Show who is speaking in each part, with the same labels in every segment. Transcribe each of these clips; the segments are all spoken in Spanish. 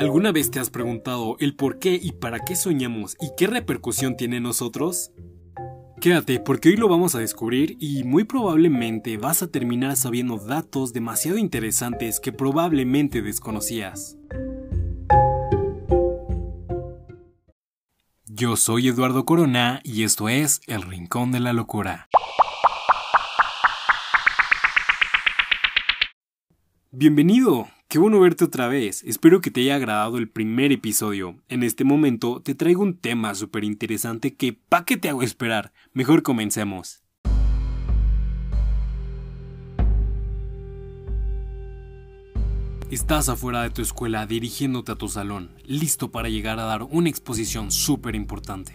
Speaker 1: ¿Alguna vez te has preguntado el por qué y para qué soñamos y qué repercusión tiene en nosotros? Quédate porque hoy lo vamos a descubrir y muy probablemente vas a terminar sabiendo datos demasiado interesantes que probablemente desconocías. Yo soy Eduardo Corona y esto es El Rincón de la Locura. Bienvenido, qué bueno verte otra vez. Espero que te haya agradado el primer episodio. En este momento te traigo un tema súper interesante que pa' qué te hago esperar. Mejor comencemos. Estás afuera de tu escuela dirigiéndote a tu salón, listo para llegar a dar una exposición súper importante.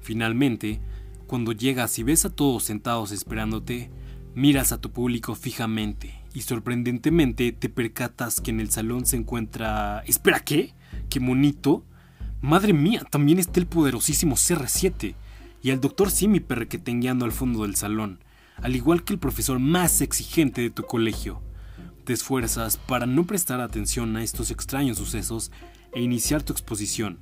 Speaker 1: Finalmente, cuando llegas y ves a todos sentados esperándote, miras a tu público fijamente y sorprendentemente te percatas que en el salón se encuentra... ¿Espera qué? ¿Qué monito? Madre mía, también está el poderosísimo CR7 y el doctor Simi perrequeteando al fondo del salón, al igual que el profesor más exigente de tu colegio. Te esfuerzas para no prestar atención a estos extraños sucesos e iniciar tu exposición.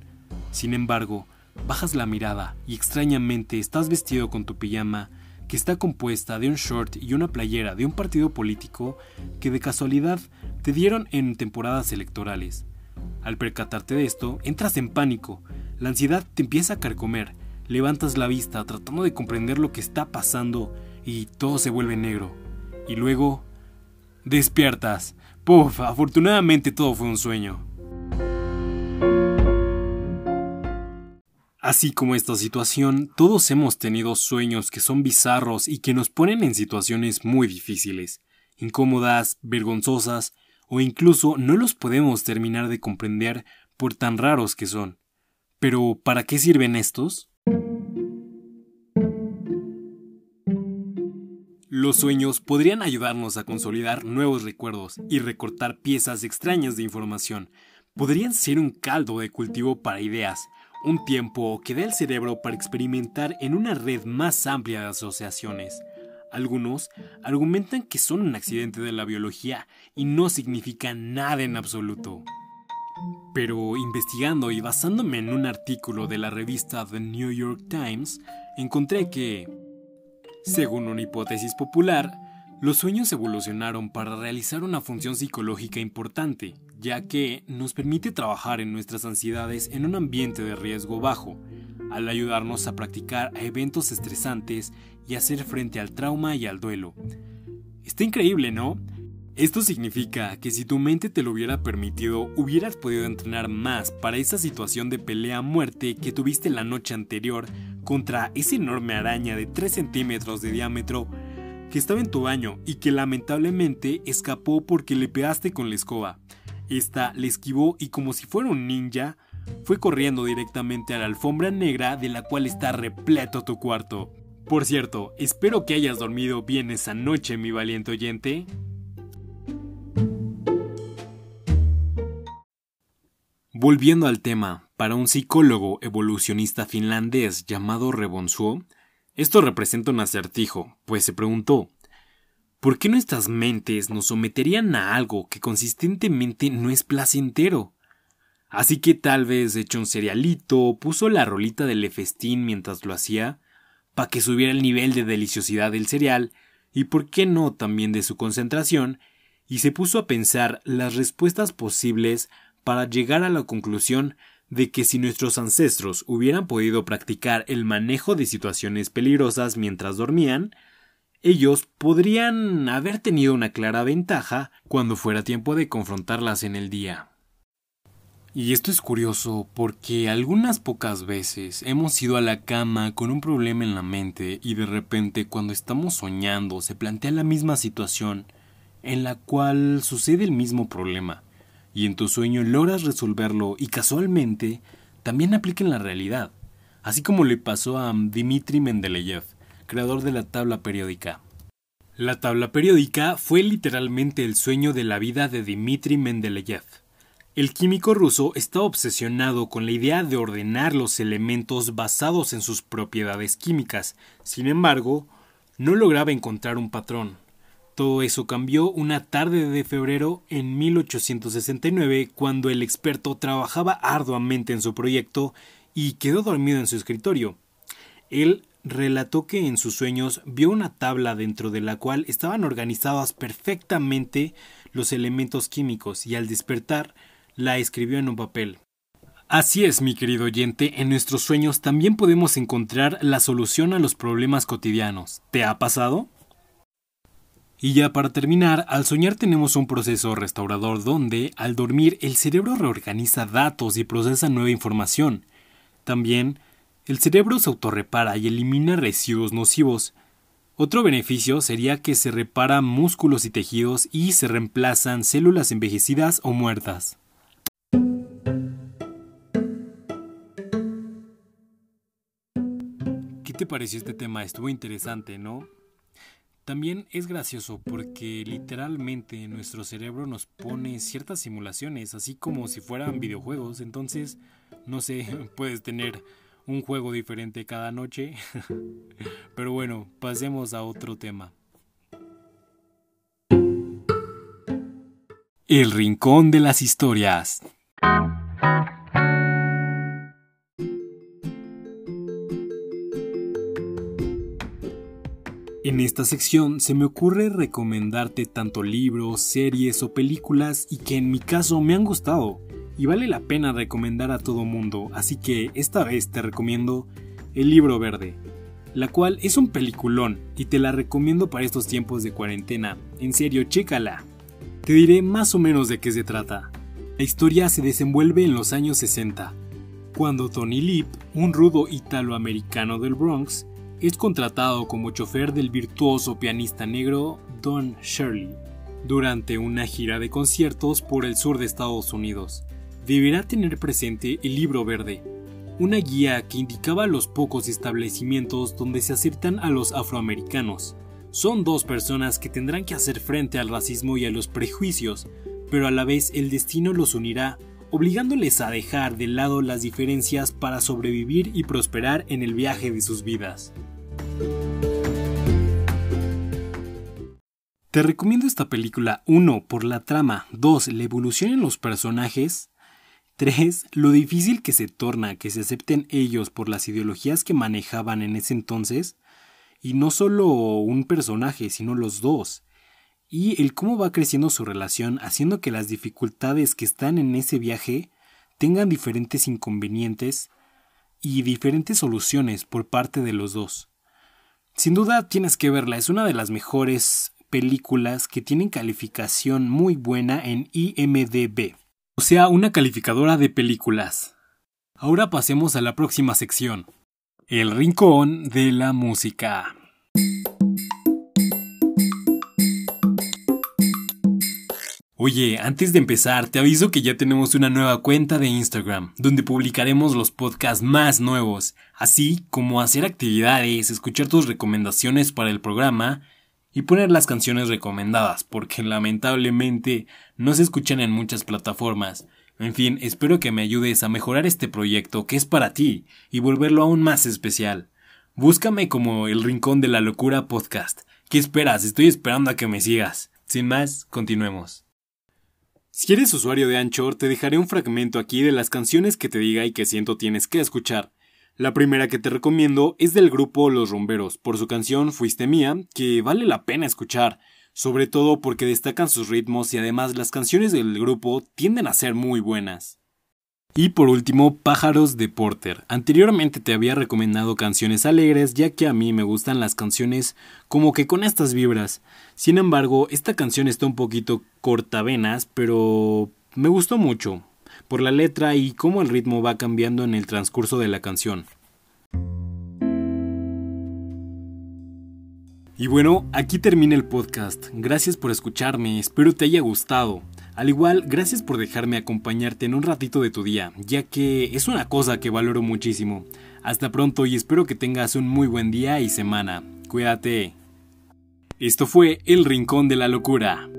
Speaker 1: Sin embargo, bajas la mirada y extrañamente estás vestido con tu pijama que está compuesta de un short y una playera de un partido político que de casualidad te dieron en temporadas electorales. Al percatarte de esto, entras en pánico, la ansiedad te empieza a carcomer, levantas la vista tratando de comprender lo que está pasando y todo se vuelve negro. Y luego... despiertas. Puf, afortunadamente todo fue un sueño. Así como esta situación, todos hemos tenido sueños que son bizarros y que nos ponen en situaciones muy difíciles, incómodas, vergonzosas, o incluso no los podemos terminar de comprender por tan raros que son. Pero, ¿para qué sirven estos? Los sueños podrían ayudarnos a consolidar nuevos recuerdos y recortar piezas extrañas de información. Podrían ser un caldo de cultivo para ideas, un tiempo que da el cerebro para experimentar en una red más amplia de asociaciones. Algunos argumentan que son un accidente de la biología y no significan nada en absoluto. Pero investigando y basándome en un artículo de la revista The New York Times, encontré que, según una hipótesis popular, los sueños evolucionaron para realizar una función psicológica importante, ya que nos permite trabajar en nuestras ansiedades en un ambiente de riesgo bajo, al ayudarnos a practicar a eventos estresantes y hacer frente al trauma y al duelo. Está increíble, ¿no? Esto significa que si tu mente te lo hubiera permitido, hubieras podido entrenar más para esa situación de pelea a muerte que tuviste la noche anterior contra esa enorme araña de 3 centímetros de diámetro que estaba en tu baño y que lamentablemente escapó porque le pegaste con la escoba. Esta le esquivó y como si fuera un ninja, fue corriendo directamente a la alfombra negra de la cual está repleto tu cuarto. Por cierto, espero que hayas dormido bien esa noche, mi valiente oyente. Volviendo al tema, para un psicólogo evolucionista finlandés llamado Rebonsuo, esto representa un acertijo, pues se preguntó, ¿por qué nuestras mentes nos someterían a algo que consistentemente no es placentero? Así que tal vez echó un cerealito, puso la rolita del festín mientras lo hacía, para que subiera el nivel de deliciosidad del cereal, y por qué no también de su concentración, y se puso a pensar las respuestas posibles para llegar a la conclusión de que si nuestros ancestros hubieran podido practicar el manejo de situaciones peligrosas mientras dormían, ellos podrían haber tenido una clara ventaja cuando fuera tiempo de confrontarlas en el día. Y esto es curioso porque algunas pocas veces hemos ido a la cama con un problema en la mente y de repente cuando estamos soñando se plantea la misma situación en la cual sucede el mismo problema y en tu sueño logras resolverlo y casualmente también aplica en la realidad, así como le pasó a Dmitry Mendeleev, creador de la tabla periódica. La tabla periódica fue literalmente el sueño de la vida de Dmitry Mendeleev. El químico ruso estaba obsesionado con la idea de ordenar los elementos basados en sus propiedades químicas, sin embargo, no lograba encontrar un patrón. Todo eso cambió una tarde de febrero en 1869 cuando el experto trabajaba arduamente en su proyecto y quedó dormido en su escritorio. Él relató que en sus sueños vio una tabla dentro de la cual estaban organizados perfectamente los elementos químicos y al despertar la escribió en un papel. Así es, mi querido oyente, en nuestros sueños también podemos encontrar la solución a los problemas cotidianos. ¿Te ha pasado? Y ya para terminar, al soñar tenemos un proceso restaurador donde, al dormir, el cerebro reorganiza datos y procesa nueva información. También, el cerebro se autorrepara y elimina residuos nocivos. Otro beneficio sería que se reparan músculos y tejidos y se reemplazan células envejecidas o muertas. ¿Qué te pareció este tema? Estuvo interesante, ¿no? También es gracioso porque literalmente nuestro cerebro nos pone ciertas simulaciones, así como si fueran videojuegos. Entonces, no sé, puedes tener un juego diferente cada noche. Pero bueno, pasemos a otro tema. El Rincón de las Historias. En esta sección se me ocurre recomendarte tanto libros, series o películas y que en mi caso me han gustado y vale la pena recomendar a todo mundo, así que esta vez te recomiendo El libro verde, la cual es un peliculón y te la recomiendo para estos tiempos de cuarentena. En serio, chécala. Te diré más o menos de qué se trata. La historia se desenvuelve en los años 60, cuando Tony Lip, un rudo italoamericano del Bronx, es contratado como chofer del virtuoso pianista negro Don Shirley durante una gira de conciertos por el sur de Estados Unidos. Deberá tener presente el libro verde, una guía que indicaba los pocos establecimientos donde se aceptan a los afroamericanos. Son dos personas que tendrán que hacer frente al racismo y a los prejuicios, pero a la vez el destino los unirá, obligándoles a dejar de lado las diferencias para sobrevivir y prosperar en el viaje de sus vidas. Te recomiendo esta película 1 por la trama, 2 la evolución en los personajes, 3 lo difícil que se torna que se acepten ellos por las ideologías que manejaban en ese entonces, y no solo un personaje, sino los dos, y el cómo va creciendo su relación haciendo que las dificultades que están en ese viaje tengan diferentes inconvenientes y diferentes soluciones por parte de los dos. Sin duda tienes que verla, es una de las mejores películas que tienen calificación muy buena en IMDB, o sea, una calificadora de películas. Ahora pasemos a la próxima sección, el rincón de la música. Oye, antes de empezar, te aviso que ya tenemos una nueva cuenta de Instagram, donde publicaremos los podcasts más nuevos, así como hacer actividades, escuchar tus recomendaciones para el programa y poner las canciones recomendadas, porque lamentablemente no se escuchan en muchas plataformas. En fin, espero que me ayudes a mejorar este proyecto que es para ti y volverlo aún más especial. Búscame como el Rincón de la Locura Podcast. ¿Qué esperas? Estoy esperando a que me sigas. Sin más, continuemos. Si eres usuario de Anchor, te dejaré un fragmento aquí de las canciones que te diga y que siento tienes que escuchar. La primera que te recomiendo es del grupo Los Rumberos, por su canción Fuiste Mía, que vale la pena escuchar, sobre todo porque destacan sus ritmos y además las canciones del grupo tienden a ser muy buenas. Y por último, Pájaros de Porter. Anteriormente te había recomendado canciones alegres, ya que a mí me gustan las canciones como que con estas vibras. Sin embargo, esta canción está un poquito cortavenas, pero me gustó mucho, por la letra y cómo el ritmo va cambiando en el transcurso de la canción. Y bueno, aquí termina el podcast. Gracias por escucharme, espero te haya gustado. Al igual, gracias por dejarme acompañarte en un ratito de tu día, ya que es una cosa que valoro muchísimo. Hasta pronto y espero que tengas un muy buen día y semana. Cuídate. Esto fue El Rincón de la Locura.